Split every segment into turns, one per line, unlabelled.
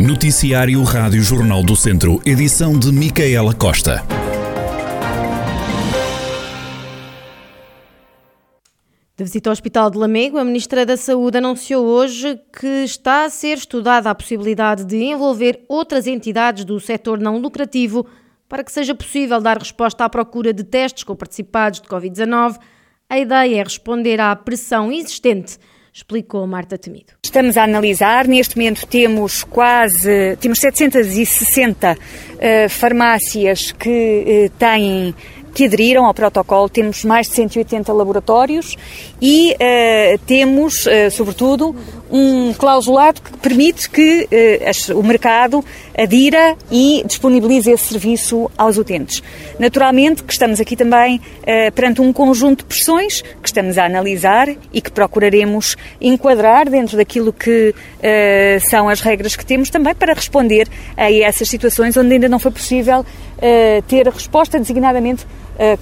Noticiário Rádio Jornal do Centro, edição de Micaela Costa.
De visita ao Hospital de Lamego, a Ministra da Saúde anunciou hoje que está a ser estudada a possibilidade de envolver outras entidades do setor não lucrativo para que seja possível dar resposta à procura de testes com participados de Covid-19. A ideia é responder à pressão existente explicou Marta Temido.
Estamos a analisar, neste momento temos quase, temos 760 uh, farmácias que uh, têm que aderiram ao protocolo. Temos mais de 180 laboratórios e uh, temos, uh, sobretudo, um clausulado que permite que uh, o mercado adira e disponibilize esse serviço aos utentes. Naturalmente que estamos aqui também perante um conjunto de pressões que estamos a analisar e que procuraremos enquadrar dentro daquilo que são as regras que temos também para responder a essas situações onde ainda não foi possível ter resposta designadamente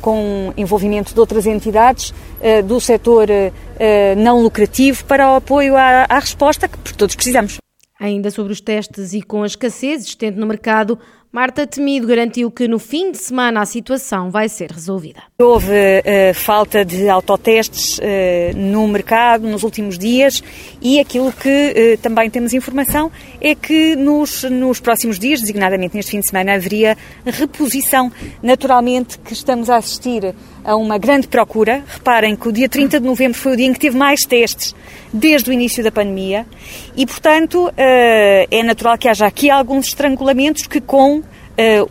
com envolvimento de outras entidades eh, do setor eh, não lucrativo para o apoio à, à resposta que todos precisamos.
Ainda sobre os testes e com a escassez existente no mercado, Marta Temido garantiu que no fim de semana a situação vai ser resolvida.
Houve uh, falta de autotestes uh, no mercado nos últimos dias e aquilo que uh, também temos informação é que nos, nos próximos dias, designadamente neste fim de semana, haveria reposição. Naturalmente que estamos a assistir a uma grande procura. Reparem que o dia 30 de novembro foi o dia em que teve mais testes desde o início da pandemia e, portanto, é natural que haja aqui alguns estrangulamentos que com uh,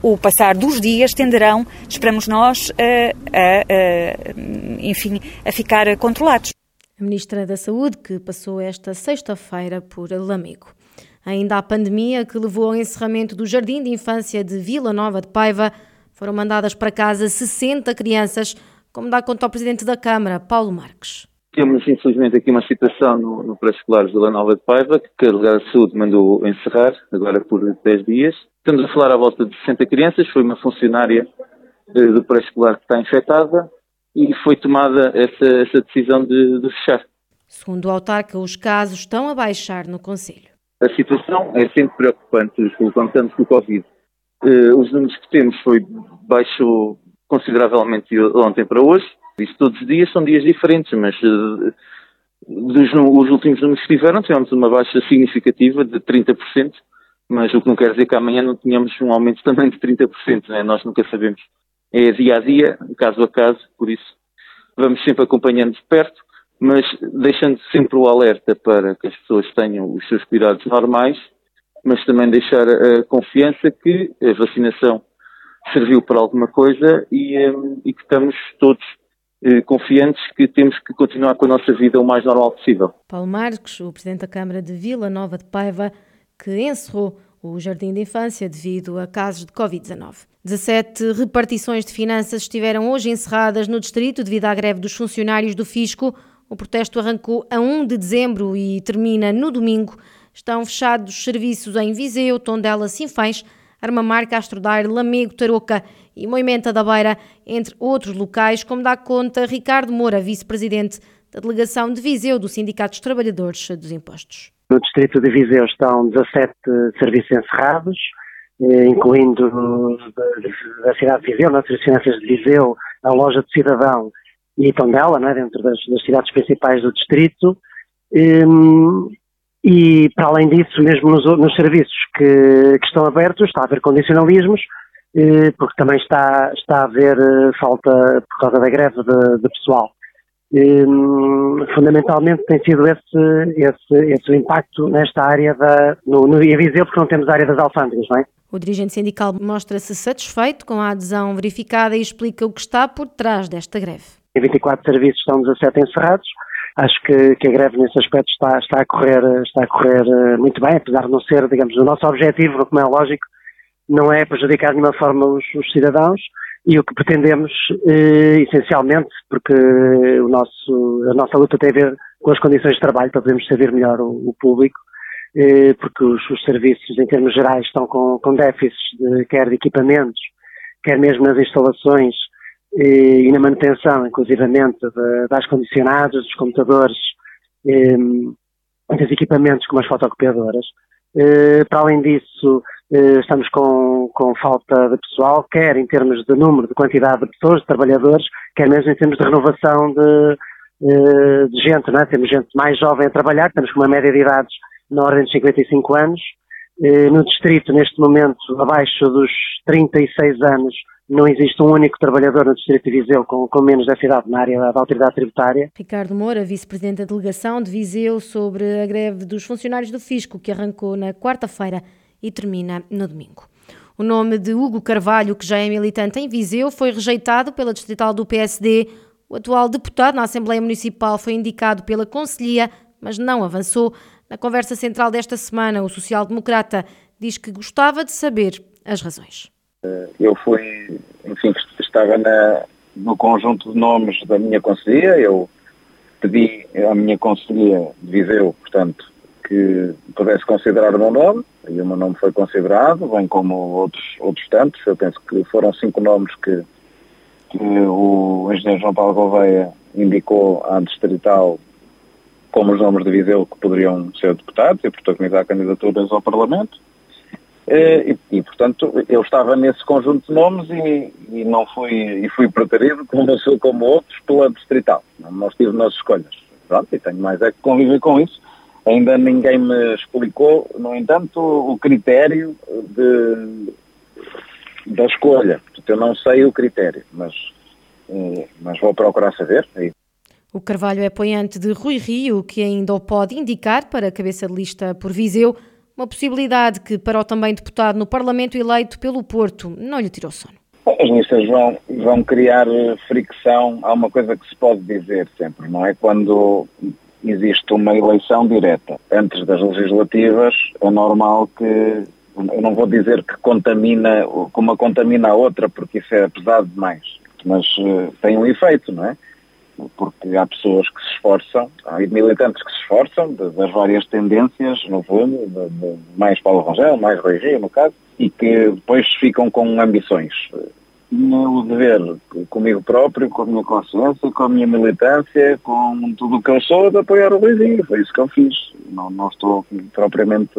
o passar dos dias tenderão, esperamos nós, a, enfim, a ficar controlados.
A Ministra da Saúde, que passou esta sexta-feira por Lamego. Ainda a pandemia que levou ao encerramento do Jardim de Infância de Vila Nova de Paiva, foram mandadas para casa 60 crianças, como dá conta ao Presidente da Câmara, Paulo Marques.
Temos, infelizmente, aqui uma situação no, no pré-escolar Vila Nova de Paiva, que a Delegada de Saúde mandou encerrar, agora por 10 dias. Estamos a falar à volta de 60 crianças, foi uma funcionária eh, do pré-escolar que está infectada e foi tomada essa, essa decisão de, de fechar.
Segundo o autarca, os casos estão a baixar no Conselho.
A situação é sempre preocupante, levantando com o Covid. Uh, os números que temos foi baixou consideravelmente de ontem para hoje. Isso todos os dias são dias diferentes, mas uh, dos os últimos números que tiveram, tivemos uma baixa significativa de 30%, mas o que não quer dizer que amanhã não tenhamos um aumento também de 30%, né? nós nunca sabemos. É dia a dia, caso a caso, por isso vamos sempre acompanhando de perto, mas deixando sempre o alerta para que as pessoas tenham os seus cuidados normais, mas também deixar a confiança que a vacinação serviu para alguma coisa e, eh, e que estamos todos eh, confiantes que temos que continuar com a nossa vida o mais normal possível.
Paulo Marques, o Presidente da Câmara de Vila Nova de Paiva, que encerrou o Jardim de Infância devido a casos de Covid-19. 17 repartições de finanças estiveram hoje encerradas no distrito devido à greve dos funcionários do Fisco. O protesto arrancou a 1 de dezembro e termina no domingo. Estão fechados os serviços em Viseu, Tondela, Sinfãs, Armamar, Castro Daire, Lamego, Tarouca e Moimenta da Beira, entre outros locais, como dá conta Ricardo Moura, vice-presidente da delegação de Viseu do Sindicato dos Trabalhadores dos Impostos.
No distrito de Viseu estão 17 serviços encerrados, eh, incluindo da cidade de Viseu, nas finanças de Viseu, a loja de cidadão e Tondela, né, dentro das, das, cidades principais do distrito. Um, e, para além disso, mesmo nos, nos serviços que, que, estão abertos, está a haver condicionalismos, eh, porque também está, está a haver eh, falta, por causa da greve de, de pessoal. Um, fundamentalmente tem sido esse, esse, esse impacto nesta área da, no, no Viseu, porque não temos a área das alfândegas, não é?
O dirigente sindical mostra-se satisfeito com a adesão verificada e explica o que está por trás desta greve.
Em 24 serviços estão 17 encerrados. Acho que, que a greve nesse aspecto está, está, a correr, está a correr eh, muito bem, apesar de não ser, digamos, o nosso objetivo, como é lógico, não é prejudicar de nenhuma forma os, os cidadãos, e o que pretendemos, eh, essencialmente, porque o nosso, a nossa luta tem a ver com as condições de trabalho para podermos servir melhor o, o público, eh, porque os, os, serviços, em termos gerais, estão com, com déficits, de, quer de equipamentos, quer mesmo nas instalações eh, e na manutenção, inclusivamente, de, das condicionados, dos computadores, dos equipamentos como as fotocopiadoras. Para além disso, estamos com, com falta de pessoal, quer em termos de número, de quantidade de pessoas, de trabalhadores, quer mesmo em termos de renovação de, de gente, não é? Temos gente mais jovem a trabalhar, temos uma média de idades na ordem de 55 anos. No distrito, neste momento, abaixo dos 36 anos, não existe um único trabalhador no Distrito de Viseu com, com menos dessa idade na área da autoridade tributária.
Ricardo Moura, vice-presidente da delegação de Viseu, sobre a greve dos funcionários do Fisco, que arrancou na quarta-feira e termina no domingo. O nome de Hugo Carvalho, que já é militante em Viseu, foi rejeitado pela distrital do PSD. O atual deputado na Assembleia Municipal foi indicado pela Conselhia, mas não avançou. Na conversa central desta semana, o social-democrata diz que gostava de saber as razões.
Eu fui, enfim, estava na, no conjunto de nomes da minha conselhia, eu pedi à minha conselhia de Viseu, portanto, que pudesse considerar o meu nome, e o meu nome foi considerado, bem como outros, outros tantos, eu penso que foram cinco nomes que, que o engenheiro João Paulo Gouveia indicou à distrital como os nomes de Viseu que poderiam ser deputados e protagonizar candidaturas ao Parlamento. Eh, e, e, portanto, eu estava nesse conjunto de nomes e, e não fui, e fui preterido, como como outros, pela distrital. Não, não estive nas escolhas. Pronto, e tenho mais é que conviver com isso. Ainda ninguém me explicou, no entanto, o critério de, da escolha. Portanto, eu não sei o critério, mas, eh, mas vou procurar saber.
O Carvalho é apoiante de Rui Rio, que ainda o pode indicar para a cabeça de lista por Viseu. Uma possibilidade que, para o também deputado no Parlamento eleito pelo Porto, não lhe tirou sono.
As listas vão, vão criar eh, fricção. Há uma coisa que se pode dizer sempre, não é? Quando existe uma eleição direta antes das legislativas, é normal que, eu não vou dizer que contamina, que uma contamina a outra, porque isso é pesado demais, mas uh, tem um efeito, não é? Porque há pessoas que se esforçam, há militantes que se esforçam das várias tendências, no fundo, de, de mais Paulo Rangel, mais Rui Rio, no caso, e que depois ficam com ambições. O dever comigo próprio, com a minha consciência, com a minha militância, com tudo o que eu sou, de apoiar o Luizinho. Foi isso que eu fiz. Não, não estou propriamente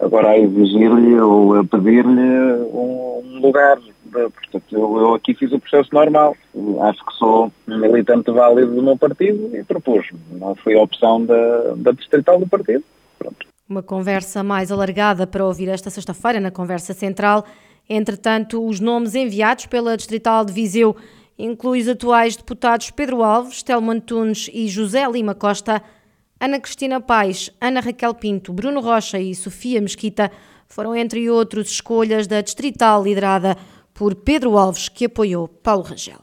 agora a exigir-lhe ou a pedir-lhe um lugar Portanto, eu, eu, aqui fiz o processo normal. Acho que sou militante válido do meu partido e propus-me. Não foi a opção da, da distrital do partido. Pronto.
Uma conversa mais alargada para ouvir esta sexta-feira na Conversa Central. Entretanto, os nomes enviados pela distrital de Viseu incluem os atuais deputados Pedro Alves, Telmo Antunes e José Lima Costa. Ana Cristina Paes, Ana Raquel Pinto, Bruno Rocha e Sofia Mesquita foram, entre outros, escolhas da distrital liderada por Pedro Alves, que apoiou Paulo Rangel.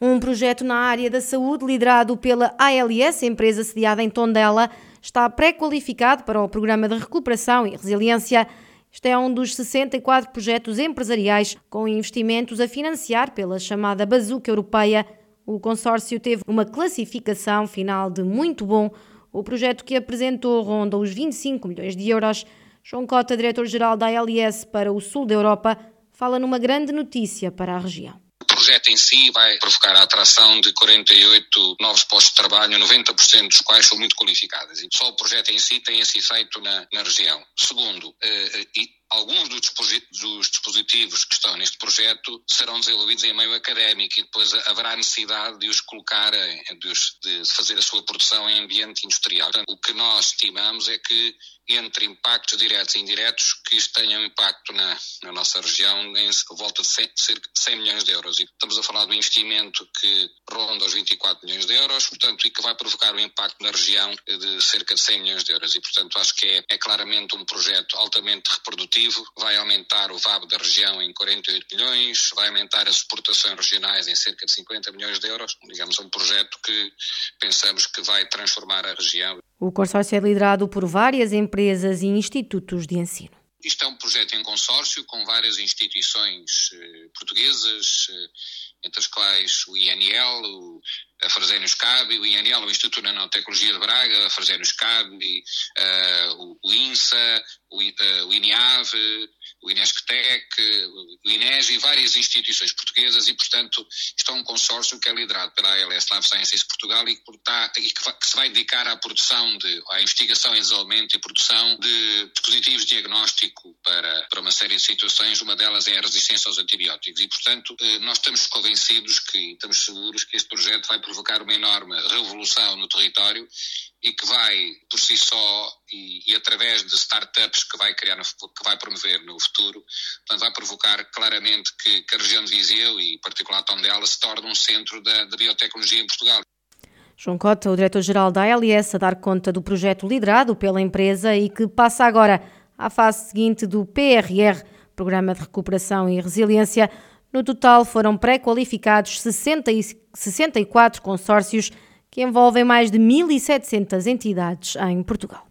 Um projeto na área da saúde, liderado pela ALS, empresa sediada em Tondela, está pré-qualificado para o Programa de Recuperação e Resiliência. Este é um dos 64 projetos empresariais com investimentos a financiar pela chamada Bazuca Europeia. O consórcio teve uma classificação final de muito bom. O projeto que apresentou ronda os 25 milhões de euros. João Cota, diretor-geral da ALS para o sul da Europa, fala numa grande notícia para a região
O projeto em si vai provocar a atração de 48 novos postos de trabalho, 90% dos quais são muito qualificados. E só o projeto em si tem esse efeito na, na região. Segundo, eh, eh alguns dos dispositivos que estão neste projeto serão desenvolvidos em meio académico e depois haverá necessidade de os colocar, de, os, de fazer a sua produção em ambiente industrial. Portanto, o que nós estimamos é que entre impactos diretos e indiretos que um impacto na, na nossa região em volta de 100, cerca de 100 milhões de euros. E estamos a falar de um investimento que ronda os 24 milhões de euros, portanto, e que vai provocar um impacto na região de cerca de 100 milhões de euros. E, portanto, acho que é, é claramente um projeto altamente reprodutivo, vai aumentar o VAB da região em 48 milhões, vai aumentar as exportações regionais em cerca de 50 milhões de euros. Digamos, um projeto que pensamos que vai transformar a região.
O consórcio é liderado por várias empresas e institutos de ensino.
Isto é um projeto em consórcio com várias instituições eh, portuguesas, eh, entre as quais o INL, a Frazénios Cab, o INL, o Instituto de Nanotecnologia de Braga, a Frazénios Cab, uh, o, o, INSA, o, uh, o INIAV, o Inesctec, o INES e várias instituições portuguesas e, portanto, isto é um consórcio que é liderado pela ALS Life Sciences Portugal e, que, está, e que, se vai dedicar à produção, de, à investigação e desenvolvimento e produção de dispositivos de diagnóstico para, para uma série de situações, uma delas é a resistência aos antibióticos. E, portanto, eh, nós estamos convencidos que, estamos seguros que este projeto vai provocar uma enorme revolução no território e que vai, por si só, e, e, através de startups que vai criar, no, que vai promover no futuro, portanto, vai provocar claramente que, que, a região de Viseu e, em particular, Tondela, se torne um centro da, da biotecnologia em Portugal.
João Cota, o diretor-geral da ALS, a dar conta do projeto liderado pela empresa e que passa agora à fase seguinte do PRR, Programa de Recuperação e Resiliência. No total foram pré-qualificados 64 consórcios que envolvem mais de 1.700 entidades em Portugal.